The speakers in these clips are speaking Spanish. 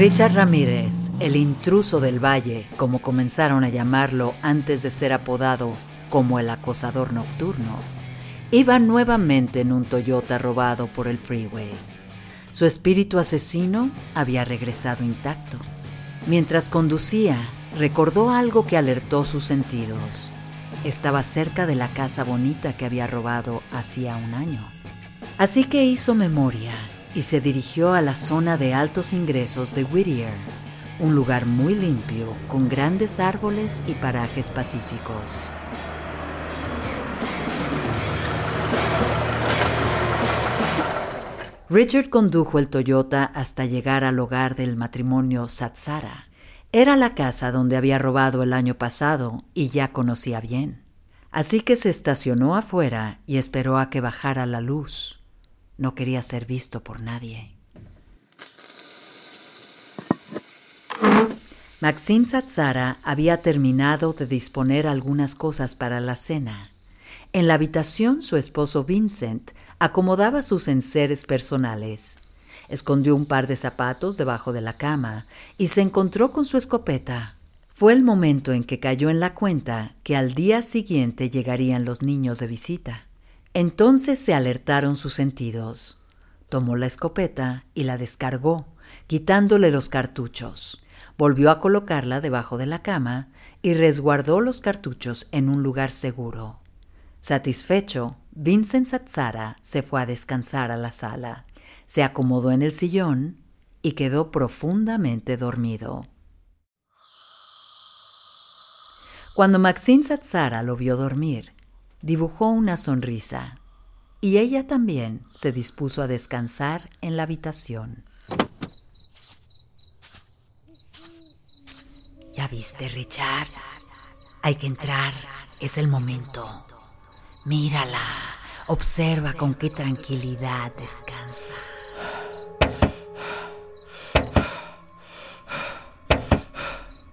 Richard Ramírez, el intruso del valle, como comenzaron a llamarlo antes de ser apodado como el acosador nocturno, iba nuevamente en un Toyota robado por el freeway. Su espíritu asesino había regresado intacto. Mientras conducía, recordó algo que alertó sus sentidos. Estaba cerca de la casa bonita que había robado hacía un año. Así que hizo memoria y se dirigió a la zona de altos ingresos de Whittier, un lugar muy limpio con grandes árboles y parajes pacíficos. Richard condujo el Toyota hasta llegar al hogar del matrimonio Satsara. Era la casa donde había robado el año pasado y ya conocía bien. Así que se estacionó afuera y esperó a que bajara la luz. No quería ser visto por nadie. Maxine Satsara había terminado de disponer algunas cosas para la cena. En la habitación su esposo Vincent acomodaba sus enseres personales. Escondió un par de zapatos debajo de la cama y se encontró con su escopeta. Fue el momento en que cayó en la cuenta que al día siguiente llegarían los niños de visita. Entonces se alertaron sus sentidos. Tomó la escopeta y la descargó, quitándole los cartuchos. Volvió a colocarla debajo de la cama y resguardó los cartuchos en un lugar seguro. Satisfecho, Vincent Satsara se fue a descansar a la sala, se acomodó en el sillón y quedó profundamente dormido. Cuando Maxine Satsara lo vio dormir, dibujó una sonrisa y ella también se dispuso a descansar en la habitación. ¿Ya viste, Richard? Hay que entrar, es el momento. Mírala, observa con qué tranquilidad descansa.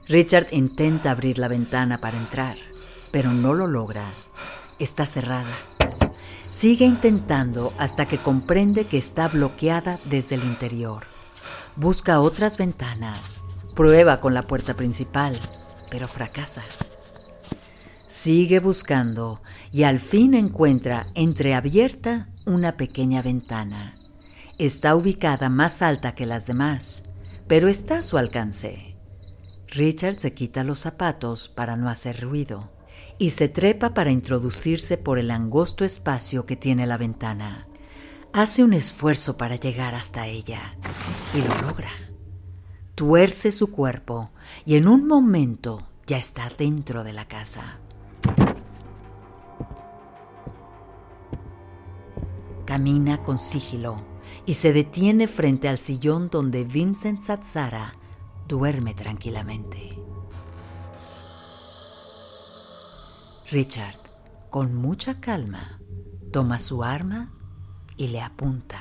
Richard intenta abrir la ventana para entrar, pero no lo logra. Está cerrada. Sigue intentando hasta que comprende que está bloqueada desde el interior. Busca otras ventanas. Prueba con la puerta principal, pero fracasa. Sigue buscando y al fin encuentra entreabierta una pequeña ventana. Está ubicada más alta que las demás, pero está a su alcance. Richard se quita los zapatos para no hacer ruido y se trepa para introducirse por el angosto espacio que tiene la ventana. Hace un esfuerzo para llegar hasta ella y lo logra. Tuerce su cuerpo y en un momento ya está dentro de la casa. Camina con sigilo y se detiene frente al sillón donde Vincent Satsara duerme tranquilamente. Richard, con mucha calma, toma su arma y le apunta.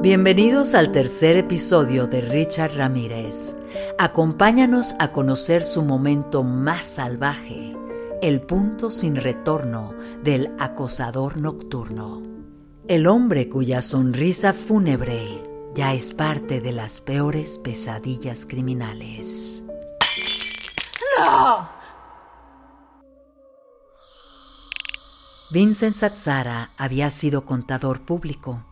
Bienvenidos al tercer episodio de Richard Ramírez. Acompáñanos a conocer su momento más salvaje el punto sin retorno del acosador nocturno. El hombre cuya sonrisa fúnebre ya es parte de las peores pesadillas criminales. ¡No! Vincent Satsara había sido contador público.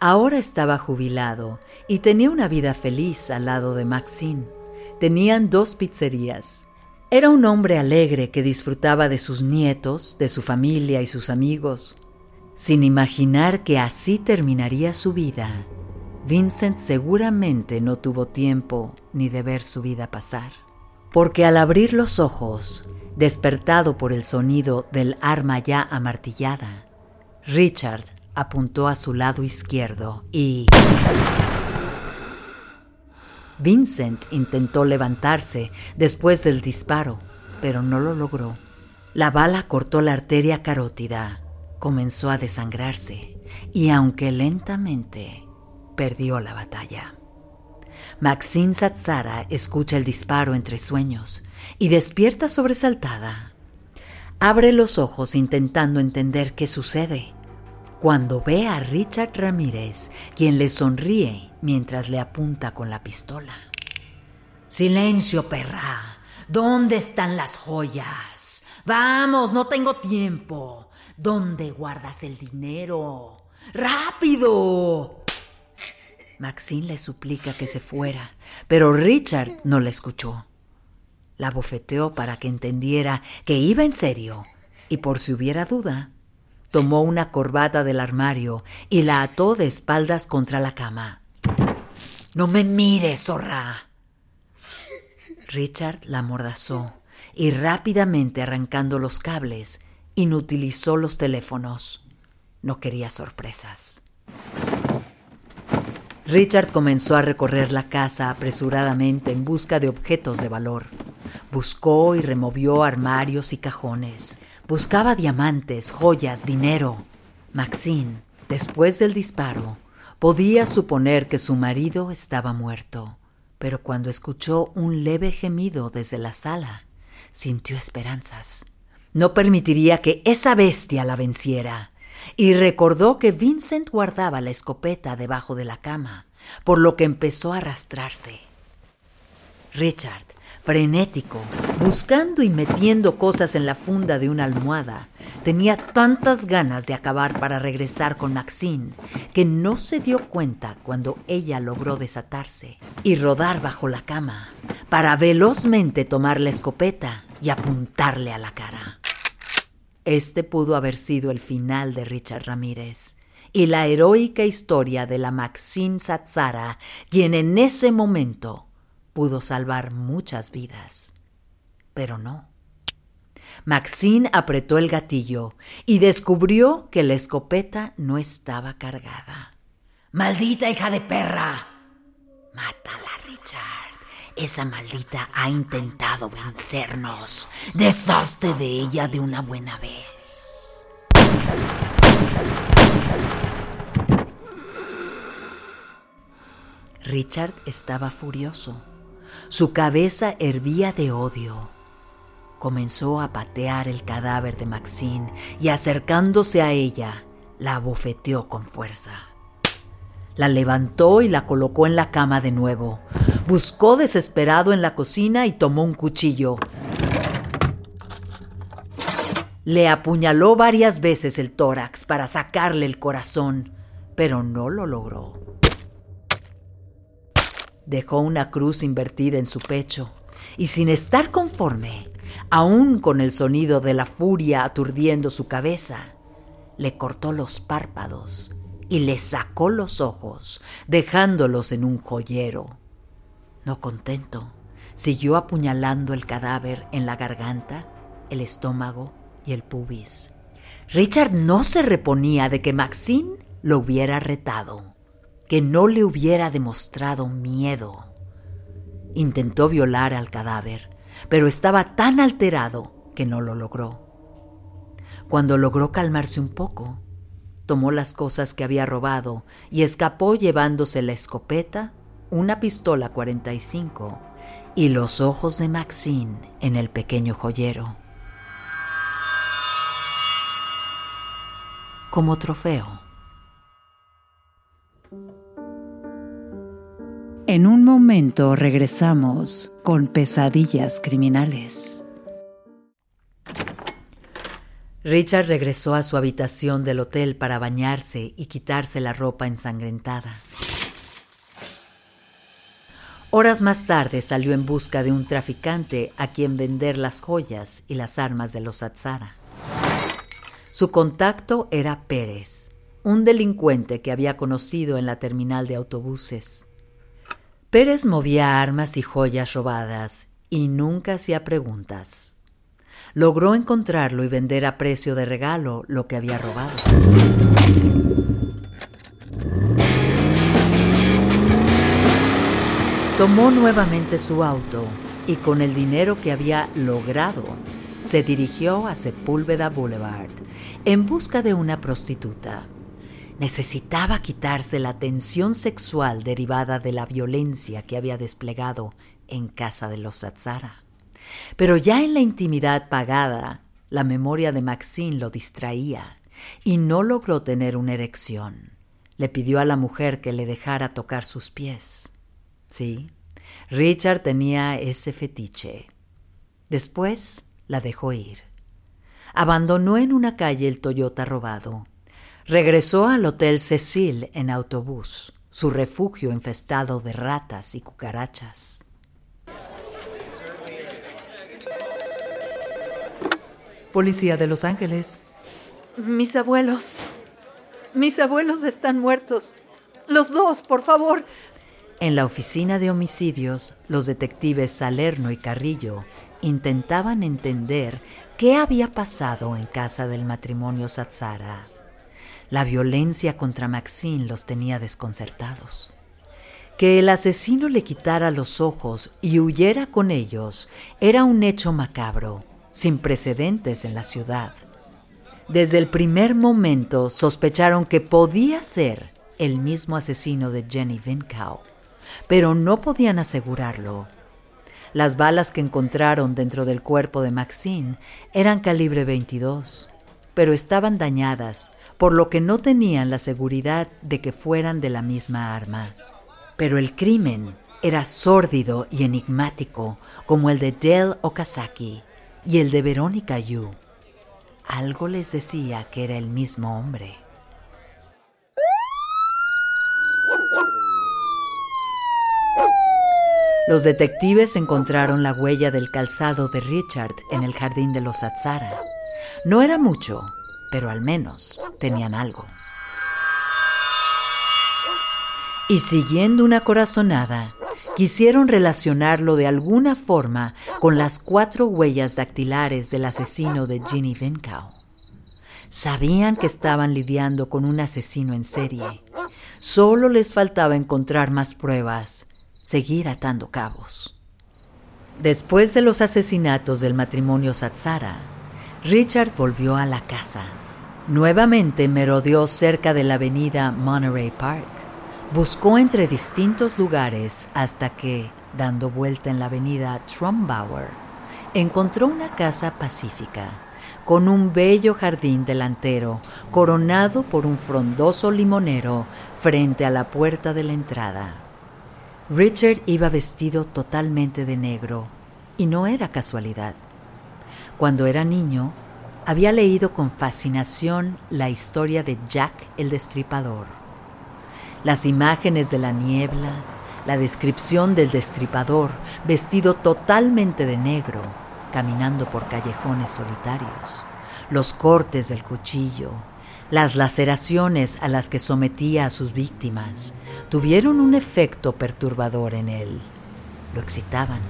Ahora estaba jubilado y tenía una vida feliz al lado de Maxine. Tenían dos pizzerías, era un hombre alegre que disfrutaba de sus nietos, de su familia y sus amigos. Sin imaginar que así terminaría su vida, Vincent seguramente no tuvo tiempo ni de ver su vida pasar. Porque al abrir los ojos, despertado por el sonido del arma ya amartillada, Richard apuntó a su lado izquierdo y... Vincent intentó levantarse después del disparo, pero no lo logró. La bala cortó la arteria carótida, comenzó a desangrarse y aunque lentamente, perdió la batalla. Maxine Satsara escucha el disparo entre sueños y despierta sobresaltada. Abre los ojos intentando entender qué sucede. cuando ve a Richard Ramírez, quien le sonríe mientras le apunta con la pistola. Silencio, perra. ¿Dónde están las joyas? Vamos, no tengo tiempo. ¿Dónde guardas el dinero? ¡Rápido! Maxine le suplica que se fuera, pero Richard no la escuchó. La bofeteó para que entendiera que iba en serio y por si hubiera duda, tomó una corbata del armario y la ató de espaldas contra la cama. No me mires, zorra. Richard la amordazó y rápidamente arrancando los cables, inutilizó los teléfonos. No quería sorpresas. Richard comenzó a recorrer la casa apresuradamente en busca de objetos de valor. Buscó y removió armarios y cajones. Buscaba diamantes, joyas, dinero. Maxine, después del disparo, podía suponer que su marido estaba muerto, pero cuando escuchó un leve gemido desde la sala, sintió esperanzas. No permitiría que esa bestia la venciera y recordó que Vincent guardaba la escopeta debajo de la cama, por lo que empezó a arrastrarse. Richard, frenético, buscando y metiendo cosas en la funda de una almohada, tenía tantas ganas de acabar para regresar con Maxine que no se dio cuenta cuando ella logró desatarse y rodar bajo la cama para velozmente tomar la escopeta y apuntarle a la cara. Este pudo haber sido el final de Richard Ramírez y la heroica historia de la Maxine Satsara, quien en ese momento pudo salvar muchas vidas. Pero no. Maxine apretó el gatillo y descubrió que la escopeta no estaba cargada. ¡Maldita hija de perra! Mátala, Richard. Esa maldita ha intentado vencernos. Deshazte de ella de una buena vez. Richard estaba furioso. Su cabeza hervía de odio. Comenzó a patear el cadáver de Maxine y acercándose a ella, la abofeteó con fuerza. La levantó y la colocó en la cama de nuevo. Buscó desesperado en la cocina y tomó un cuchillo. Le apuñaló varias veces el tórax para sacarle el corazón, pero no lo logró. Dejó una cruz invertida en su pecho y sin estar conforme, aún con el sonido de la furia aturdiendo su cabeza, le cortó los párpados y le sacó los ojos, dejándolos en un joyero. No contento, siguió apuñalando el cadáver en la garganta, el estómago y el pubis. Richard no se reponía de que Maxine lo hubiera retado, que no le hubiera demostrado miedo. Intentó violar al cadáver, pero estaba tan alterado que no lo logró. Cuando logró calmarse un poco, tomó las cosas que había robado y escapó llevándose la escopeta, una pistola 45 y los ojos de Maxine en el pequeño joyero. Como trofeo. En un momento regresamos con pesadillas criminales. Richard regresó a su habitación del hotel para bañarse y quitarse la ropa ensangrentada. Horas más tarde salió en busca de un traficante a quien vender las joyas y las armas de los Atzara. Su contacto era Pérez, un delincuente que había conocido en la terminal de autobuses. Pérez movía armas y joyas robadas y nunca hacía preguntas logró encontrarlo y vender a precio de regalo lo que había robado. Tomó nuevamente su auto y con el dinero que había logrado se dirigió a Sepúlveda Boulevard en busca de una prostituta. Necesitaba quitarse la tensión sexual derivada de la violencia que había desplegado en casa de los Satsara. Pero ya en la intimidad pagada, la memoria de Maxine lo distraía y no logró tener una erección. Le pidió a la mujer que le dejara tocar sus pies. Sí, Richard tenía ese fetiche. Después la dejó ir. Abandonó en una calle el Toyota robado. Regresó al Hotel Cecil en autobús, su refugio infestado de ratas y cucarachas. Policía de Los Ángeles. Mis abuelos. Mis abuelos están muertos. Los dos, por favor. En la oficina de homicidios, los detectives Salerno y Carrillo intentaban entender qué había pasado en casa del matrimonio Satsara. La violencia contra Maxine los tenía desconcertados. Que el asesino le quitara los ojos y huyera con ellos era un hecho macabro, sin precedentes en la ciudad. Desde el primer momento sospecharon que podía ser el mismo asesino de Jenny Vincow, pero no podían asegurarlo. Las balas que encontraron dentro del cuerpo de Maxine eran calibre 22, pero estaban dañadas, por lo que no tenían la seguridad de que fueran de la misma arma. Pero el crimen era sórdido y enigmático como el de Dale Okazaki y el de Verónica Yu. Algo les decía que era el mismo hombre. Los detectives encontraron la huella del calzado de Richard en el jardín de los Atzara. No era mucho, pero al menos tenían algo. Y siguiendo una corazonada, quisieron relacionarlo de alguna forma con las cuatro huellas dactilares del asesino de Ginny Vincow. Sabían que estaban lidiando con un asesino en serie. Solo les faltaba encontrar más pruebas, seguir atando cabos. Después de los asesinatos del matrimonio Satsara, Richard volvió a la casa. Nuevamente merodeó cerca de la avenida Monterey Park. Buscó entre distintos lugares hasta que, dando vuelta en la avenida Trumbauer, encontró una casa pacífica, con un bello jardín delantero coronado por un frondoso limonero frente a la puerta de la entrada. Richard iba vestido totalmente de negro, y no era casualidad. Cuando era niño, había leído con fascinación la historia de Jack el Destripador las imágenes de la niebla, la descripción del destripador vestido totalmente de negro, caminando por callejones solitarios, los cortes del cuchillo, las laceraciones a las que sometía a sus víctimas, tuvieron un efecto perturbador en él. Lo excitaban.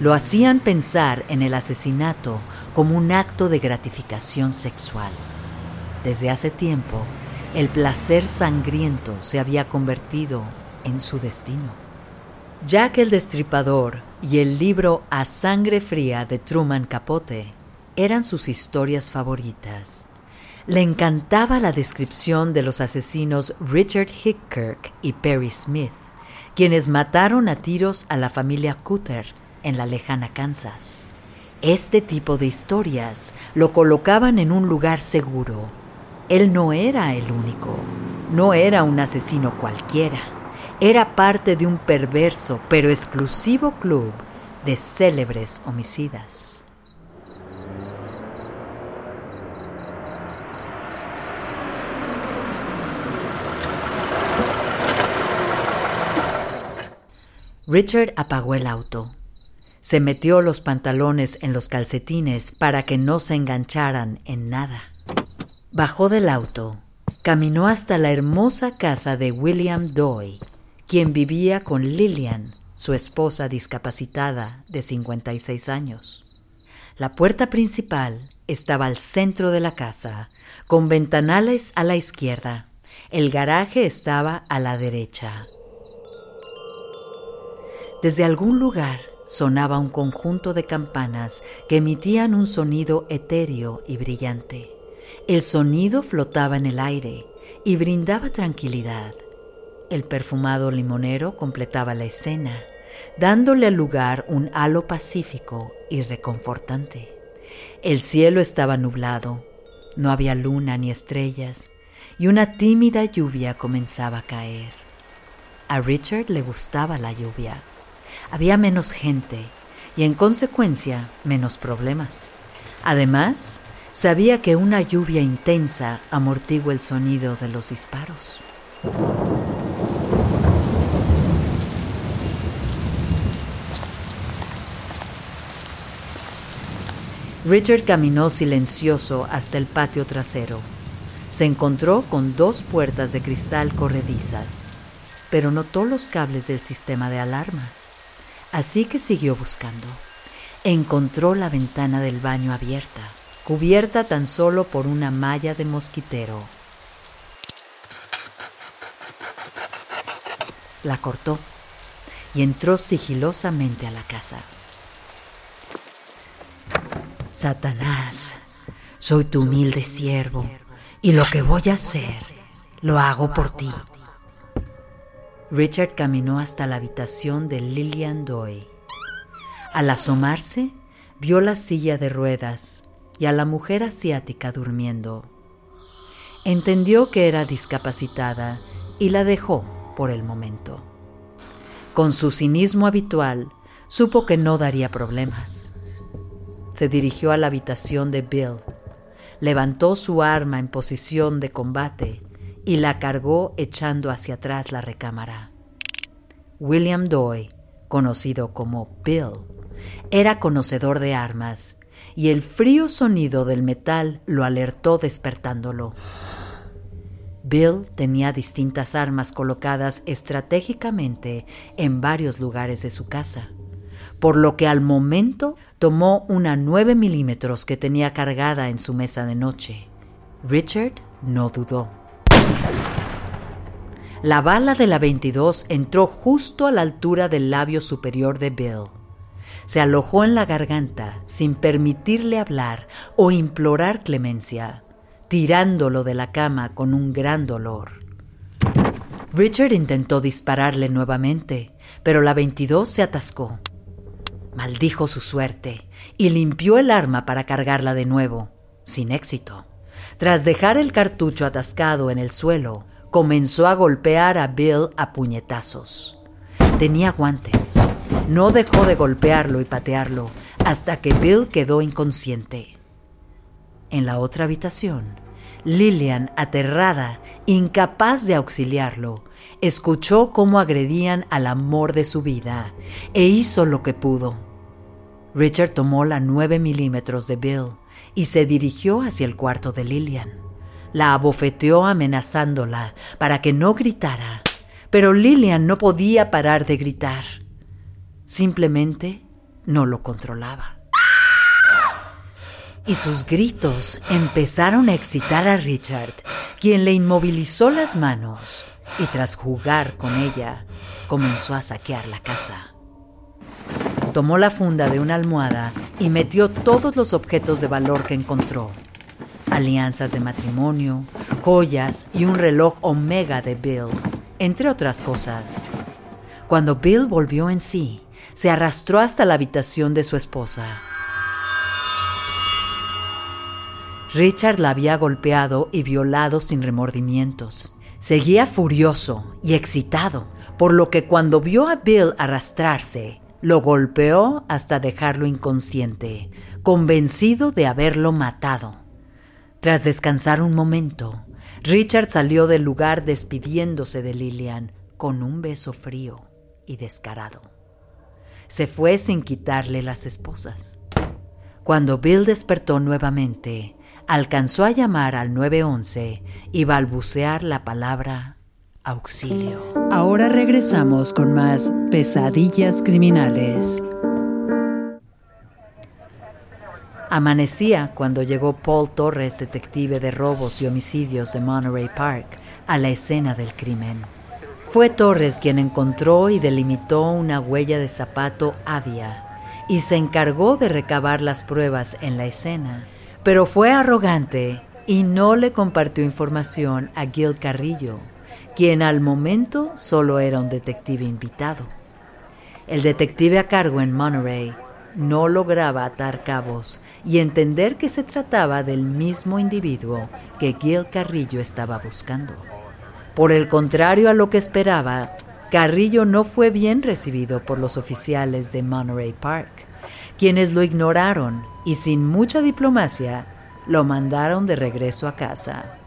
Lo hacían pensar en el asesinato como un acto de gratificación sexual. Desde hace tiempo, el placer sangriento se había convertido en su destino. Jack el Destripador y el libro A Sangre Fría de Truman Capote eran sus historias favoritas. Le encantaba la descripción de los asesinos Richard Hickirk y Perry Smith, quienes mataron a tiros a la familia Cutter en la lejana Kansas. Este tipo de historias lo colocaban en un lugar seguro, él no era el único, no era un asesino cualquiera, era parte de un perverso pero exclusivo club de célebres homicidas. Richard apagó el auto. Se metió los pantalones en los calcetines para que no se engancharan en nada. Bajó del auto, caminó hasta la hermosa casa de William Doy, quien vivía con Lillian, su esposa discapacitada de 56 años. La puerta principal estaba al centro de la casa, con ventanales a la izquierda. El garaje estaba a la derecha. Desde algún lugar sonaba un conjunto de campanas que emitían un sonido etéreo y brillante. El sonido flotaba en el aire y brindaba tranquilidad. El perfumado limonero completaba la escena, dándole al lugar un halo pacífico y reconfortante. El cielo estaba nublado, No había luna ni estrellas y una tímida lluvia comenzaba a caer. A Richard le gustaba la lluvia. Había menos gente y en consecuencia menos problemas. Además, sabía que una lluvia intensa amortigua el sonido de los disparos. Richard caminó silencioso hasta el patio trasero. Se encontró con dos puertas de cristal corredizas, pero notó los cables del sistema de alarma. Así que siguió buscando. Encontró la ventana del baño abierta, cubierta tan solo por una malla de mosquitero. La cortó y entró sigilosamente a la casa. Satanás, soy tu humilde siervo y lo que voy a hacer lo hago por ti. Richard caminó hasta la habitación de Lillian Doy. Al asomarse, vio la silla de ruedas y a la mujer asiática durmiendo. Entendió que era discapacitada y la dejó por el momento. Con su cinismo habitual, supo que no daría problemas se dirigió a la habitación de Bill, levantó su arma en posición de combate y la cargó echando hacia atrás la recámara. William Doy, conocido como Bill, era conocedor de armas y el frío sonido del metal lo alertó despertándolo. Bill tenía distintas armas colocadas estratégicamente en varios lugares de su casa por lo que al momento tomó una 9 milímetros que tenía cargada en su mesa de noche. Richard no dudó. La bala de la 22 entró justo a la altura del labio superior de Bill. Se alojó en la garganta sin permitirle hablar o implorar clemencia, tirándolo de la cama con un gran dolor. Richard intentó dispararle nuevamente, pero la 22 se atascó Maldijo su suerte y limpió el arma para cargarla de nuevo, sin éxito. Tras dejar el cartucho atascado en el suelo, comenzó a golpear a Bill a puñetazos. Tenía guantes. No dejó de golpearlo y patearlo hasta que Bill quedó inconsciente. En la otra habitación, Lillian, aterrada, incapaz de auxiliarlo, escuchó cómo agredían al amor de su vida e hizo lo que pudo. Richard tomó la 9 milímetros de Bill y se dirigió hacia el cuarto de Lillian. La abofeteó amenazándola para que no gritara, pero Lillian no podía parar de gritar. Simplemente no lo controlaba. Y sus gritos empezaron a excitar a Richard, quien le inmovilizó las manos y tras jugar con ella comenzó a saquear la casa. Tomó la funda de una almohada y metió todos los objetos de valor que encontró. Alianzas de matrimonio, joyas y un reloj Omega de Bill, entre otras cosas. Cuando Bill volvió en sí, se arrastró hasta la habitación de su esposa. Richard la había golpeado y violado sin remordimientos. Seguía furioso y excitado, por lo que cuando vio a Bill arrastrarse, lo golpeó hasta dejarlo inconsciente, convencido de haberlo matado. Tras descansar un momento, Richard salió del lugar despidiéndose de Lillian con un beso frío y descarado. Se fue sin quitarle las esposas. Cuando Bill despertó nuevamente, alcanzó a llamar al 911 y balbucear la palabra auxilio. Ahora regresamos con más pesadillas criminales. Amanecía cuando llegó Paul Torres, detective de robos y homicidios de Monterey Park, a la escena del crimen. Fue Torres quien encontró y delimitó una huella de zapato avia y se encargó de recabar las pruebas en la escena pero fue arrogante y no le compartió información a Gil Carrillo, quien al momento solo era un detective invitado. El detective a cargo en Monterey, no lograba atar cabos y entender que se trataba del mismo individuo que Gil Carrillo estaba buscando. Por el contrario a lo que esperaba, Carrillo no fue bien recibido por los oficiales de Monterey Park, quienes lo ignoraron y sin mucha diplomacia lo mandaron de regreso a casa.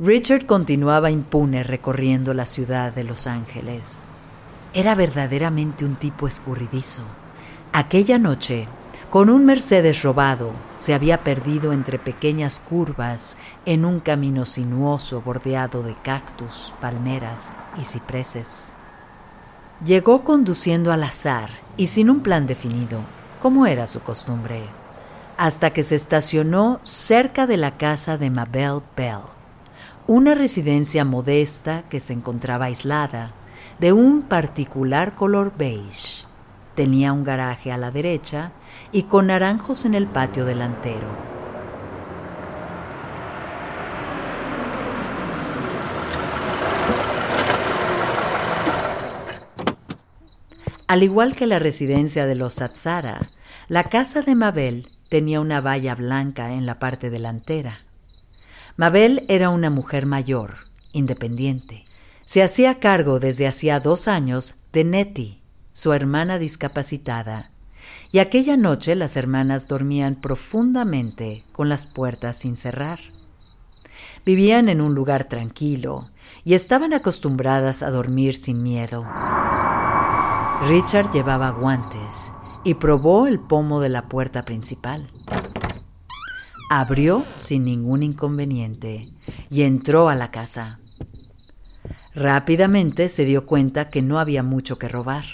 Richard continuaba impune recorriendo la ciudad de Los Ángeles. Era verdaderamente un tipo escurridizo. Aquella noche, con un Mercedes robado, se había perdido entre pequeñas curvas en un camino sinuoso bordeado de cactus, palmeras y cipreses. Llegó conduciendo al azar y sin un plan definido, como era su costumbre, hasta que se estacionó cerca de la casa de Mabel Bell, una residencia modesta que se encontraba aislada de un particular color beige. Tenía un garaje a la derecha y con naranjos en el patio delantero. Al igual que la residencia de los Satsara, la casa de Mabel tenía una valla blanca en la parte delantera. Mabel era una mujer mayor, independiente, se hacía cargo desde hacía dos años de Nettie, su hermana discapacitada, y aquella noche las hermanas dormían profundamente con las puertas sin cerrar. Vivían en un lugar tranquilo y estaban acostumbradas a dormir sin miedo. Richard llevaba guantes y probó el pomo de la puerta principal. Abrió sin ningún inconveniente y entró a la casa. Rápidamente se dio cuenta que no había mucho que robar.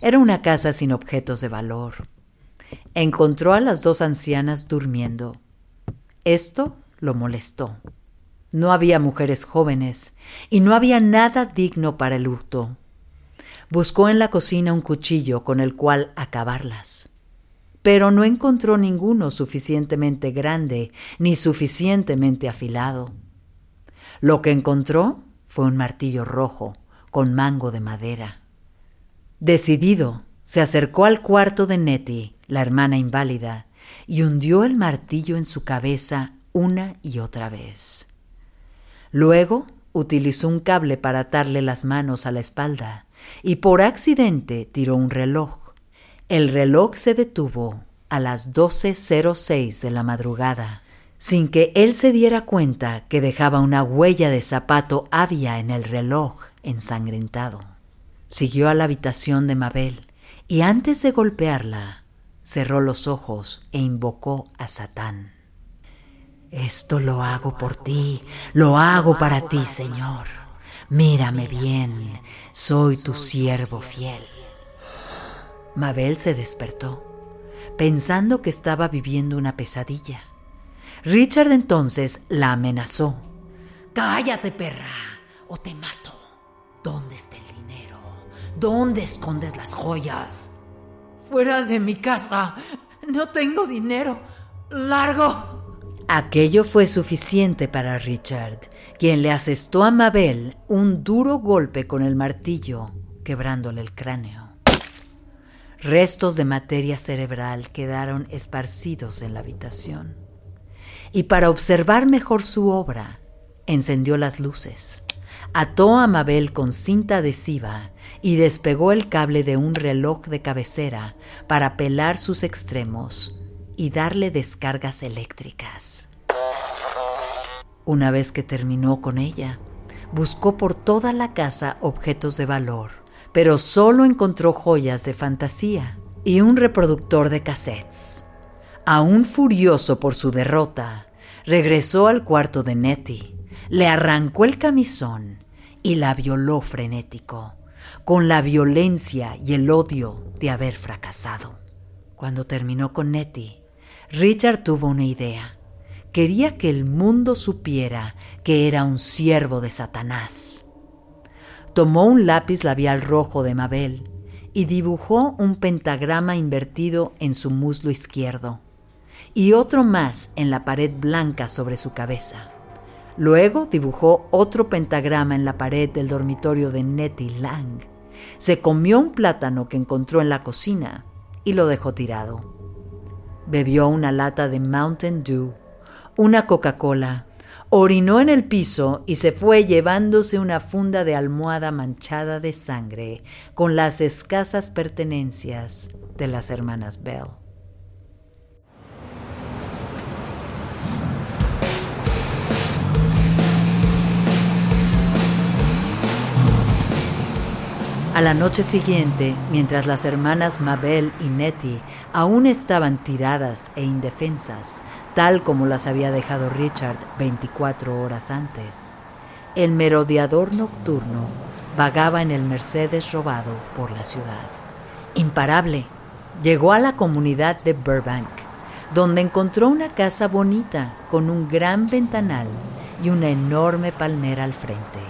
Era una casa sin objetos de valor. Encontró a las dos ancianas durmiendo. Esto lo molestó. No había mujeres jóvenes y no había nada digno para el hurto. Buscó en la cocina un cuchillo con el cual acabarlas, pero no encontró ninguno suficientemente grande ni suficientemente afilado. Lo que encontró fue un martillo rojo con mango de madera. Decidido, se acercó al cuarto de Nettie, la hermana inválida, y hundió el martillo en su cabeza una y otra vez. Luego utilizó un cable para atarle las manos a la espalda y por accidente tiró un reloj. El reloj se detuvo a las 12.06 de la madrugada sin que él se diera cuenta que dejaba una huella de zapato avia en el reloj ensangrentado. Siguió a la habitación de Mabel y antes de golpearla, cerró los ojos e invocó a Satán. Esto lo hago por ti, lo hago para ti, Señor. Mírame bien, soy tu siervo fiel. Mabel se despertó, pensando que estaba viviendo una pesadilla. Richard entonces la amenazó. Cállate, perra, o te mato. ¿Dónde está el dinero? ¿Dónde escondes las joyas? Fuera de mi casa. No tengo dinero. Largo. Aquello fue suficiente para Richard, quien le asestó a Mabel un duro golpe con el martillo, quebrándole el cráneo. Restos de materia cerebral quedaron esparcidos en la habitación y para observar mejor su obra, encendió las luces, ató a Mabel con cinta adhesiva y despegó el cable de un reloj de cabecera para pelar sus extremos y darle descargas eléctricas. Una vez que terminó con ella, buscó por toda la casa objetos de valor, pero solo encontró joyas de fantasía y un reproductor de cassettes. Aún furioso por su derrota, regresó al cuarto de Nettie, le arrancó el camisón y la violó frenético, con la violencia y el odio de haber fracasado. Cuando terminó con Nettie, Richard tuvo una idea. Quería que el mundo supiera que era un siervo de Satanás. Tomó un lápiz labial rojo de Mabel y dibujó un pentagrama invertido en su muslo izquierdo y otro más en la pared blanca sobre su cabeza. Luego dibujó otro pentagrama en la pared del dormitorio de Nettie Lang se comió un plátano que encontró en la cocina y lo dejó tirado. Bebió una lata de Mountain Dew, una Coca-Cola, orinó en el piso y se fue llevándose una funda de almohada manchada de sangre con las escasas pertenencias de las hermanas Bell. A la noche siguiente, mientras las hermanas Mabel y Nettie aún estaban tiradas e indefensas, tal como las había dejado Richard 24 horas antes, el merodeador nocturno vagaba en el Mercedes robado por la ciudad. Imparable, llegó a la comunidad de Burbank, donde encontró una casa bonita con un gran ventanal y una enorme palmera al frente.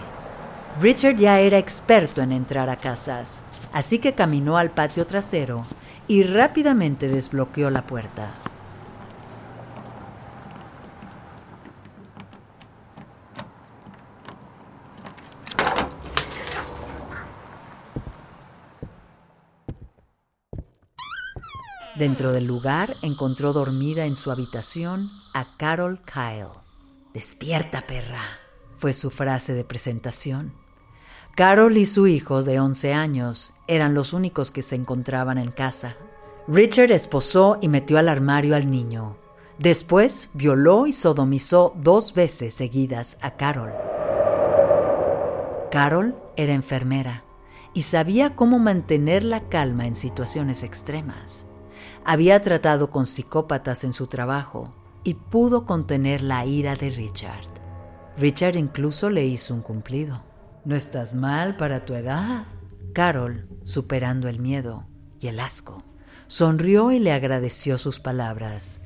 Richard ya era experto en entrar a casas, así que caminó al patio trasero y rápidamente desbloqueó la puerta. Dentro del lugar encontró dormida en su habitación a Carol Kyle. Despierta, perra, fue su frase de presentación. Carol y su hijo de 11 años eran los únicos que se encontraban en casa. Richard esposó y metió al armario al niño. Después violó y sodomizó dos veces seguidas a Carol. Carol era enfermera y sabía cómo mantener la calma en situaciones extremas. Había tratado con psicópatas en su trabajo y pudo contener la ira de Richard. Richard incluso le hizo un cumplido. No estás mal para tu edad. Carol, superando el miedo y el asco, sonrió y le agradeció sus palabras,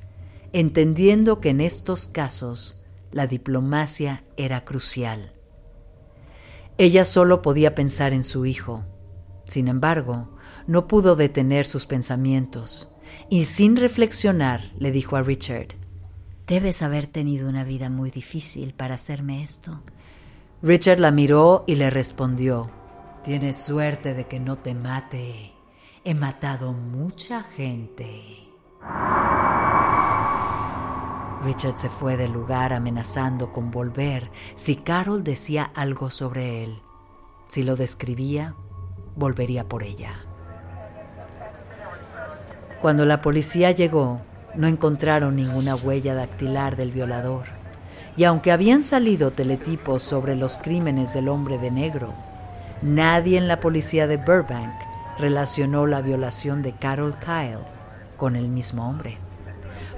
entendiendo que en estos casos la diplomacia era crucial. Ella solo podía pensar en su hijo. Sin embargo, no pudo detener sus pensamientos y sin reflexionar le dijo a Richard, Debes haber tenido una vida muy difícil para hacerme esto. Richard la miró y le respondió, Tienes suerte de que no te mate. He matado mucha gente. Richard se fue del lugar amenazando con volver si Carol decía algo sobre él. Si lo describía, volvería por ella. Cuando la policía llegó, no encontraron ninguna huella dactilar del violador y aunque habían salido teletipos sobre los crímenes del hombre de negro, nadie en la policía de Burbank relacionó la violación de Carol Kyle con el mismo hombre.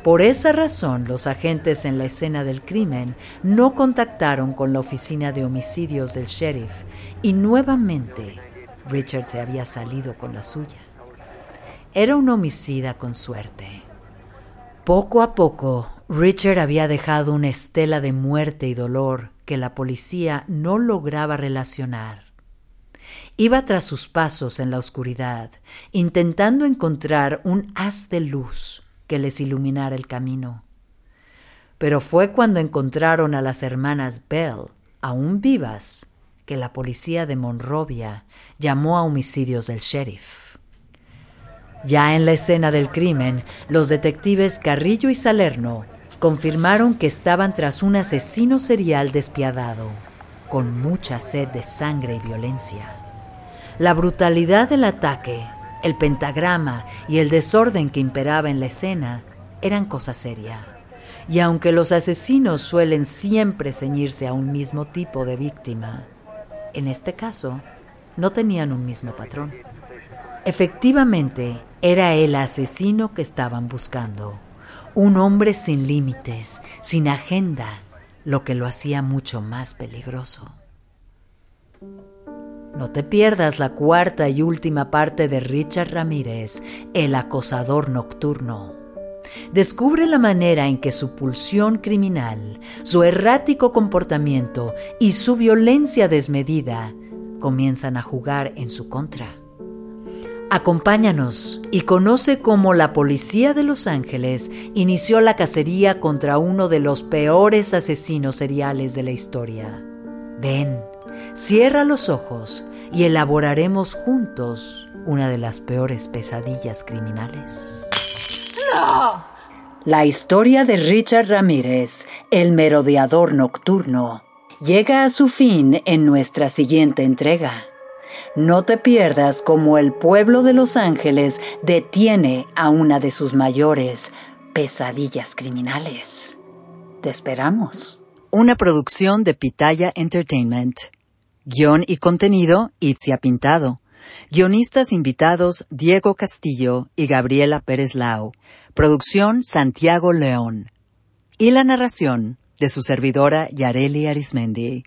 Por esa razón, los agentes en la escena del crimen no contactaron con la oficina de homicidios del sheriff y nuevamente Richard se había salido con la suya. Era un homicida con suerte. Poco a poco, Richard había dejado una estela de muerte y dolor que la policía no lograba relacionar. Iba tras sus pasos en la oscuridad, intentando encontrar un haz de luz que les iluminara el camino. Pero fue cuando encontraron a las hermanas Bell, aún vivas, que la policía de Monrovia llamó a homicidios del sheriff. Ya en la escena del crimen, los detectives Carrillo y Salerno confirmaron que estaban tras un asesino serial despiadado, con mucha sed de sangre y violencia. La brutalidad del ataque, el pentagrama y el desorden que imperaba en la escena eran cosa seria. Y aunque los asesinos suelen siempre ceñirse a un mismo tipo de víctima, en este caso no tenían un mismo patrón. Efectivamente, era el asesino que estaban buscando. Un hombre sin límites, sin agenda, lo que lo hacía mucho más peligroso. No te pierdas la cuarta y última parte de Richard Ramírez, El acosador nocturno. Descubre la manera en que su pulsión criminal, su errático comportamiento y su violencia desmedida comienzan a jugar en su contra. Acompáñanos y conoce cómo la policía de Los Ángeles inició la cacería contra uno de los peores asesinos seriales de la historia. Ven, cierra los ojos y elaboraremos juntos una de las peores pesadillas criminales. ¡No! La historia de Richard Ramírez, el merodeador nocturno, llega a su fin en nuestra siguiente entrega. No te pierdas cómo el pueblo de Los Ángeles detiene a una de sus mayores pesadillas criminales. Te esperamos. Una producción de Pitaya Entertainment. Guión y contenido, Itzia Pintado. Guionistas invitados, Diego Castillo y Gabriela Pérez Lau. Producción, Santiago León. Y la narración, de su servidora Yareli Arismendi.